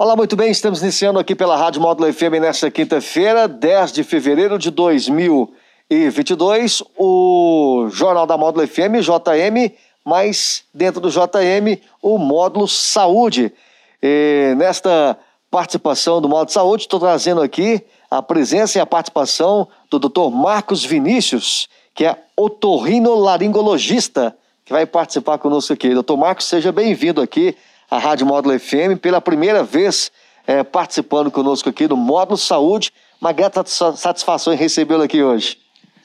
Olá, muito bem, estamos iniciando aqui pela Rádio Módulo FM nesta quinta-feira, 10 de fevereiro de 2022, o Jornal da Módulo FM, JM, mas dentro do JM, o Módulo Saúde. E nesta participação do Módulo Saúde, estou trazendo aqui a presença e a participação do Dr. Marcos Vinícius, que é otorrinolaringologista, que vai participar conosco aqui. Doutor Marcos, seja bem-vindo aqui a Rádio Módulo FM, pela primeira vez é, participando conosco aqui do Módulo Saúde. Uma grata satisfação em recebê-lo aqui hoje.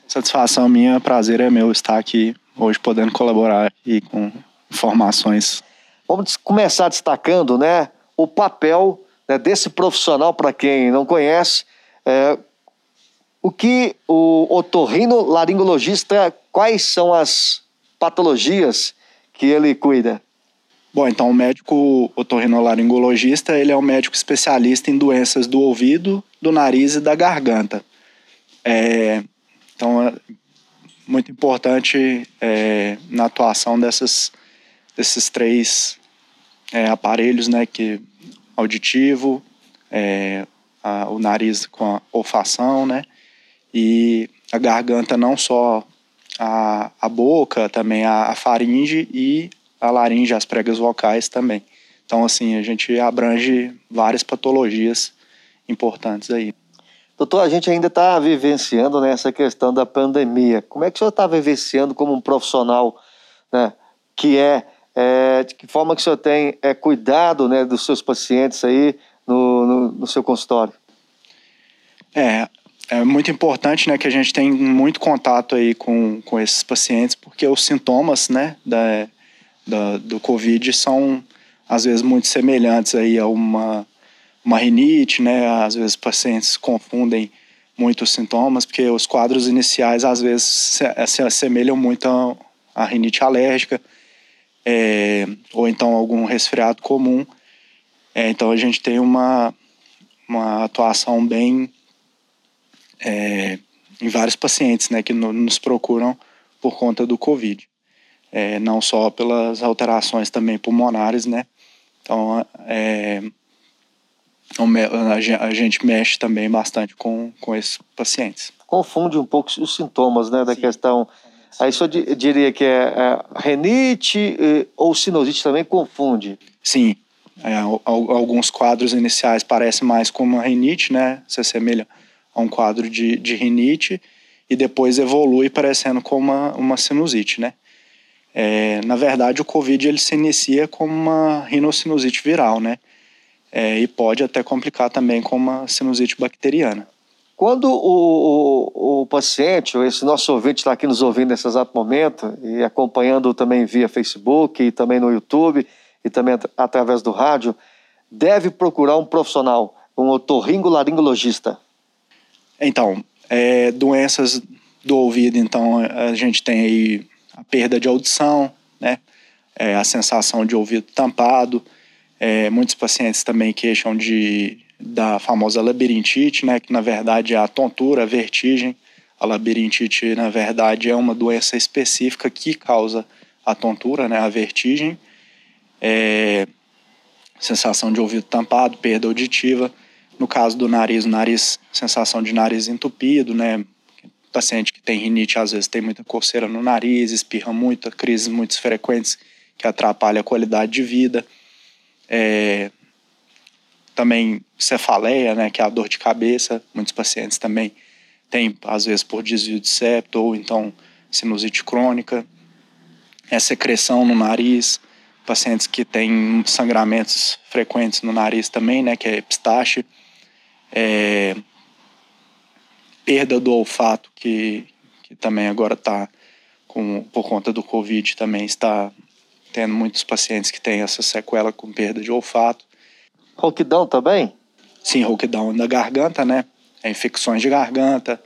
Satisfação minha, prazer é meu estar aqui hoje podendo colaborar e com informações. Vamos começar destacando né, o papel né, desse profissional, para quem não conhece, é, o que o otorrinolaringologista, quais são as patologias que ele cuida? Bom, então o médico otorrinolaringologista, ele é um médico especialista em doenças do ouvido, do nariz e da garganta. É, então, é muito importante é, na atuação dessas, desses três é, aparelhos, né, que auditivo, é, a, o nariz com a olfação, né, e a garganta não só a, a boca, também a, a faringe e a laringe, as pregas vocais também. Então, assim, a gente abrange várias patologias importantes aí. Doutor, a gente ainda está vivenciando né, essa questão da pandemia. Como é que o senhor está vivenciando como um profissional né, que é, é, de que forma que o senhor tem é, cuidado né, dos seus pacientes aí no, no, no seu consultório? É, é muito importante né, que a gente tem muito contato aí com, com esses pacientes, porque os sintomas né, da, da, do Covid são, às vezes, muito semelhantes aí a uma, uma rinite, né? Às vezes, pacientes confundem muitos sintomas, porque os quadros iniciais, às vezes, se, se assemelham muito a, a rinite alérgica, é, ou então algum resfriado comum. É, então, a gente tem uma, uma atuação bem é, em vários pacientes, né, que no, nos procuram por conta do Covid é, não só pelas alterações também pulmonares, né? Então, é, a gente mexe também bastante com, com esses pacientes. Confunde um pouco os sintomas, né, da Sim. questão. Aí só diria que é, é renite ou sinusite também confunde. Sim, é, alguns quadros iniciais parecem mais como uma rinite, né? Se assemelha a um quadro de, de rinite e depois evolui parecendo como uma, uma sinusite, né? É, na verdade, o Covid ele se inicia como uma rinocinusite viral, né? É, e pode até complicar também com uma sinusite bacteriana. Quando o, o, o paciente, ou esse nosso ouvinte está aqui nos ouvindo nesse exato momento e acompanhando também via Facebook e também no YouTube e também at através do rádio, deve procurar um profissional, um otorrinolaringologista? Então, é, doenças do ouvido, então a gente tem aí a perda de audição, né? É, a sensação de ouvido tampado. É, muitos pacientes também queixam de, da famosa labirintite, né? Que na verdade é a tontura, a vertigem. A labirintite, na verdade, é uma doença específica que causa a tontura, né? A vertigem. É, sensação de ouvido tampado, perda auditiva. No caso do nariz, o nariz, sensação de nariz entupido, né? Paciente que tem rinite às vezes tem muita coceira no nariz, espirra muito, crises muito frequentes que atrapalham a qualidade de vida. É, também cefaleia, né, que é a dor de cabeça. Muitos pacientes também têm, às vezes, por desvio de septo ou então sinusite crônica. É secreção no nariz. Pacientes que têm sangramentos frequentes no nariz também, né, que é epistaxe. É, perda do olfato, que, que também agora está, por conta do Covid, também está tendo muitos pacientes que têm essa sequela com perda de olfato. Rouquidão também? Sim, rouquidão da garganta, né? É infecções de garganta,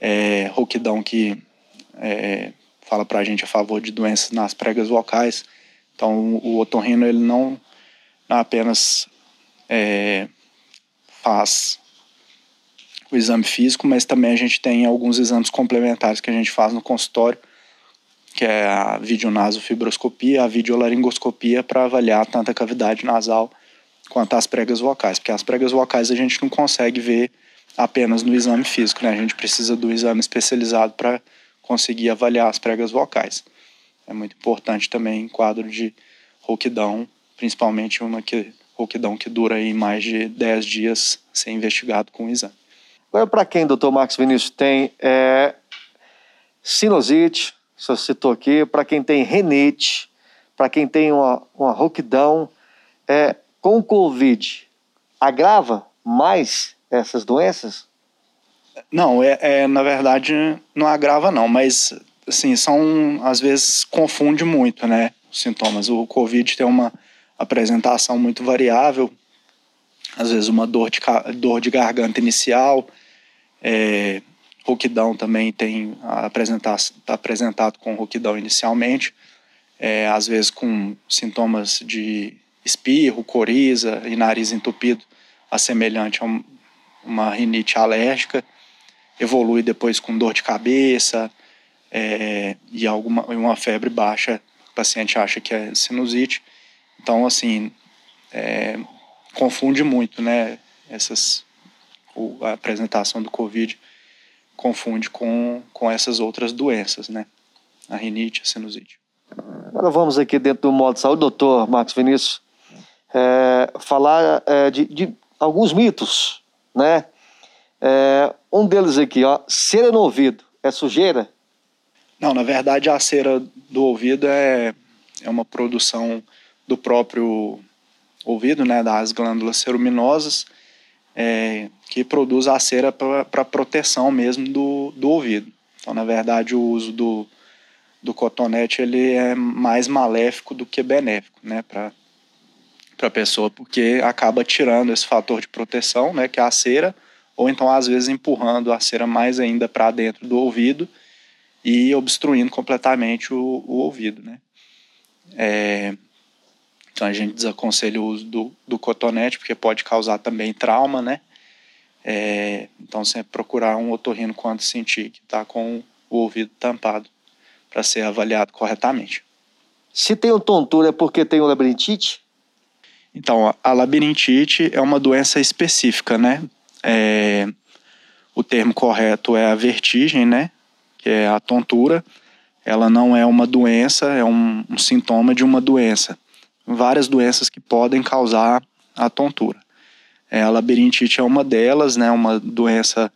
é, rouquidão que é, fala para a gente a favor de doenças nas pregas vocais. Então, o otorrino ele não, não apenas é, faz o exame físico, mas também a gente tem alguns exames complementares que a gente faz no consultório, que é a videonasofibroscopia, a videolaringoscopia para avaliar tanto a cavidade nasal quanto às pregas vocais, porque as pregas vocais a gente não consegue ver apenas no exame físico, né? A gente precisa do exame especializado para conseguir avaliar as pregas vocais. É muito importante também em quadro de rouquidão, principalmente uma que, rouquidão que dura aí mais de 10 dias ser investigado com o exame. Agora, para quem, doutor Marcos Vinícius, tem é, sinusite, você citou aqui, para quem tem renite, para quem tem uma, uma rouquidão, é, com o Covid, agrava mais essas doenças? Não, é, é, na verdade não agrava não, mas assim, são às vezes confunde muito, né, os sintomas. O Covid tem uma apresentação muito variável, às vezes uma dor de, dor de garganta inicial, é, também tem apresentado com rouquidão inicialmente, é, às vezes com sintomas de espirro, coriza e nariz entupido, assemelhante a uma rinite alérgica, evolui depois com dor de cabeça é, e alguma uma febre baixa, o paciente acha que é sinusite. Então, assim, é, confunde muito, né? Essas, a apresentação do Covid confunde com, com essas outras doenças, né? A rinite, a sinusite. Agora vamos aqui dentro do modo de saúde, doutor Marcos Vinícius é, falar é, de, de, alguns mitos, né? É, um deles aqui, ó, cera no ouvido, é sujeira? Não, na verdade a cera do ouvido é, é uma produção do próprio ouvido, né, das glândulas ceruminosas, é, que produz a cera para proteção mesmo do, do ouvido. Então, na verdade, o uso do, do cotonete ele é mais maléfico do que benéfico, né, para a pessoa, porque acaba tirando esse fator de proteção, né, que é a cera, ou então às vezes empurrando a cera mais ainda para dentro do ouvido e obstruindo completamente o, o ouvido, né. É, então a gente desaconselha o uso do, do cotonete, porque pode causar também trauma, né. É, então sempre procurar um otorrino quando sentir que está com o ouvido tampado para ser avaliado corretamente. Se tem um tontura é porque tem o labirintite? Então, a labirintite é uma doença específica, né? É, o termo correto é a vertigem, né? Que é a tontura. Ela não é uma doença, é um, um sintoma de uma doença. Várias doenças que podem causar a tontura. É, a labirintite é uma delas, né? Uma doença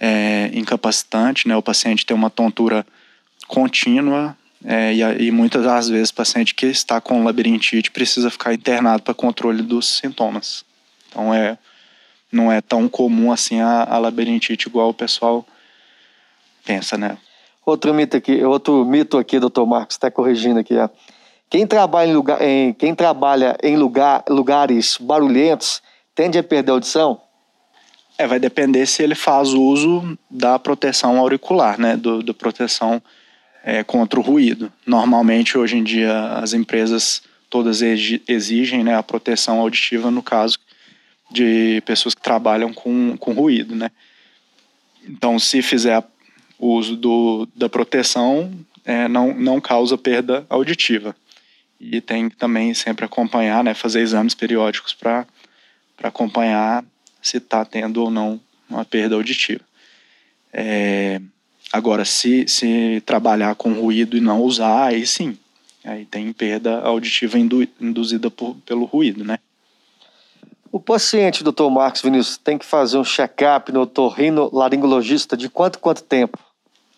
é, incapacitante, né? O paciente tem uma tontura contínua, é, e, e, muitas das vezes o paciente que está com labirintite precisa ficar internado para controle dos sintomas. Então é, não é tão comum assim a, a labirintite igual o pessoal pensa, né? Outro mito aqui, outro mito aqui, doutor Marcos, está corrigindo aqui. Ó. Quem trabalha em, lugar, em, quem trabalha em lugar, lugares barulhentos tende a perder a audição? É, vai depender se ele faz uso da proteção auricular, né? Do, do proteção é, contra o ruído. Normalmente, hoje em dia, as empresas todas exigem né, a proteção auditiva no caso de pessoas que trabalham com, com ruído, né? Então, se fizer uso do, da proteção, é, não, não causa perda auditiva. E tem que também sempre acompanhar, né, fazer exames periódicos para acompanhar se está tendo ou não uma perda auditiva. É, Agora, se, se trabalhar com ruído e não usar, aí sim. Aí tem perda auditiva indu, induzida por, pelo ruído, né? O paciente, doutor Marcos Vinícius, tem que fazer um check-up no otorrino laringologista de quanto quanto tempo?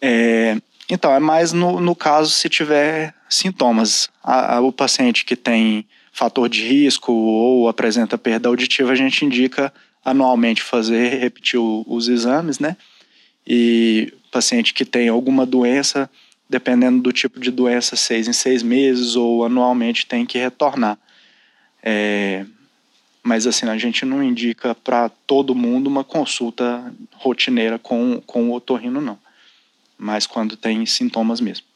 É, então, é mais no, no caso se tiver sintomas. A, a, o paciente que tem fator de risco ou apresenta perda auditiva, a gente indica anualmente fazer, repetir o, os exames, né? E paciente que tem alguma doença, dependendo do tipo de doença, seis em seis meses ou anualmente tem que retornar. É, mas assim, a gente não indica para todo mundo uma consulta rotineira com, com o otorrino, não. Mas quando tem sintomas mesmo.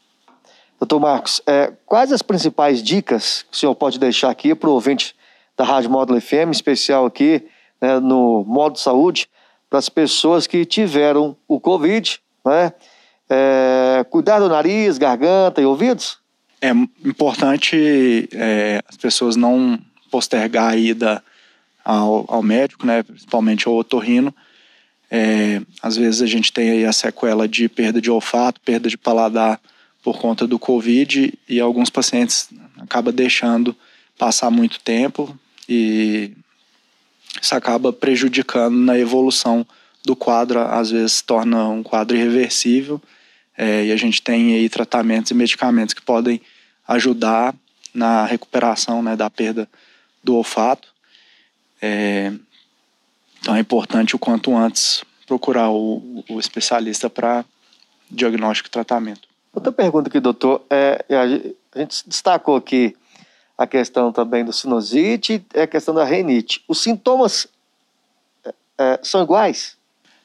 Doutor Marcos, é, quais as principais dicas que o senhor pode deixar aqui para o ouvinte da Rádio Módulo FM, especial aqui né, no Modo Saúde, para as pessoas que tiveram o Covid né? É, cuidar do nariz, garganta e ouvidos? É importante é, as pessoas não postergar a ida ao, ao médico, né, principalmente ao otorrino. É, às vezes a gente tem aí a sequela de perda de olfato, perda de paladar por conta do Covid e alguns pacientes acaba deixando passar muito tempo e isso acaba prejudicando na evolução do quadro, às vezes torna um quadro irreversível é, e a gente tem aí tratamentos e medicamentos que podem ajudar na recuperação né, da perda do olfato. É, então é importante o quanto antes procurar o, o especialista para diagnóstico e tratamento. Outra pergunta aqui, doutor, é, é, a gente destacou aqui a questão também do sinusite e a questão da renite. Os sintomas é, é, são iguais?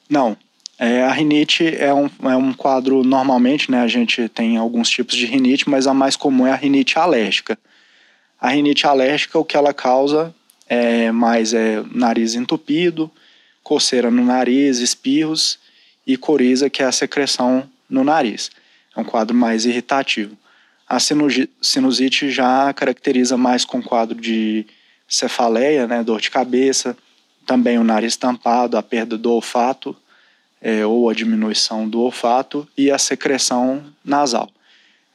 Não. É, a rinite é um, é um quadro, normalmente, né, a gente tem alguns tipos de rinite, mas a mais comum é a rinite alérgica. A rinite alérgica, o que ela causa é mais é nariz entupido, coceira no nariz, espirros e coriza, que é a secreção no nariz. É um quadro mais irritativo. A sinusite já caracteriza mais com quadro de cefaleia, né, dor de cabeça, também o nariz tampado, a perda do olfato é, ou a diminuição do olfato e a secreção nasal.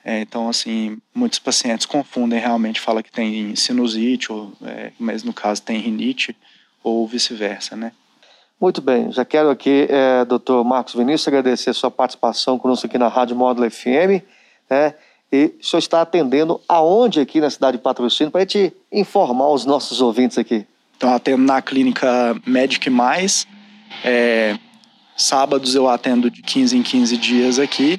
É, então, assim, muitos pacientes confundem realmente, fala que tem sinusite, ou, é, mas no caso tem rinite ou vice-versa, né? Muito bem, já quero aqui, é, doutor Marcos Vinícius, agradecer a sua participação conosco aqui na Rádio Módulo FM, né? E o senhor está atendendo aonde aqui na cidade de Patrocínio para a gente informar os nossos ouvintes aqui? Então, atendo na clínica Medic Mais. É, sábados eu atendo de 15 em 15 dias aqui.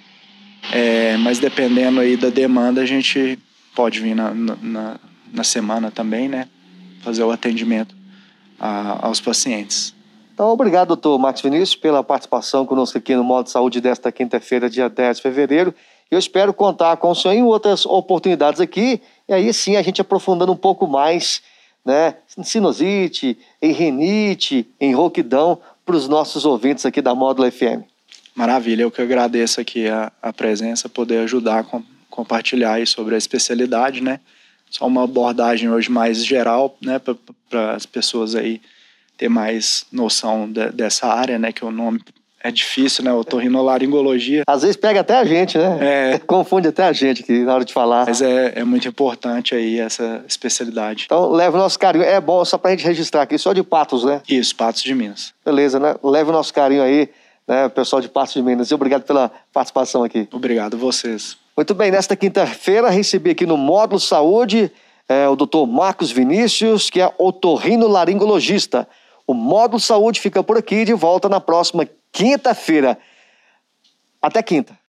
É, mas dependendo aí da demanda, a gente pode vir na, na, na semana também, né? Fazer o atendimento a, aos pacientes. Então, obrigado, doutor Max Vinícius, pela participação conosco aqui no Modo de Saúde desta quinta-feira, dia 10 de fevereiro. Eu espero contar com o senhor em outras oportunidades aqui, e aí sim a gente aprofundando um pouco mais, né, em sinusite, em rinite, em rouquidão, para os nossos ouvintes aqui da Módulo FM. Maravilha, eu que agradeço aqui a, a presença, poder ajudar a com, compartilhar aí sobre a especialidade, né? Só uma abordagem hoje mais geral, né, para as pessoas aí ter mais noção de, dessa área, né, que o nome é difícil, né, otorrinolaringologia. Às vezes pega até a gente, né? É. Confunde até a gente aqui na hora de falar. Mas é, é muito importante aí essa especialidade. Então, leve o nosso carinho. É bom, só para a gente registrar aqui, só de Patos, né? Isso, Patos de Minas. Beleza, né? Leve o nosso carinho aí né, pessoal de Passos de Minas. E obrigado pela participação aqui. Obrigado vocês. Muito bem, nesta quinta-feira recebi aqui no Módulo Saúde é, o doutor Marcos Vinícius, que é otorrinolaringologista. O Módulo Saúde fica por aqui de volta na próxima quinta-feira. Até quinta.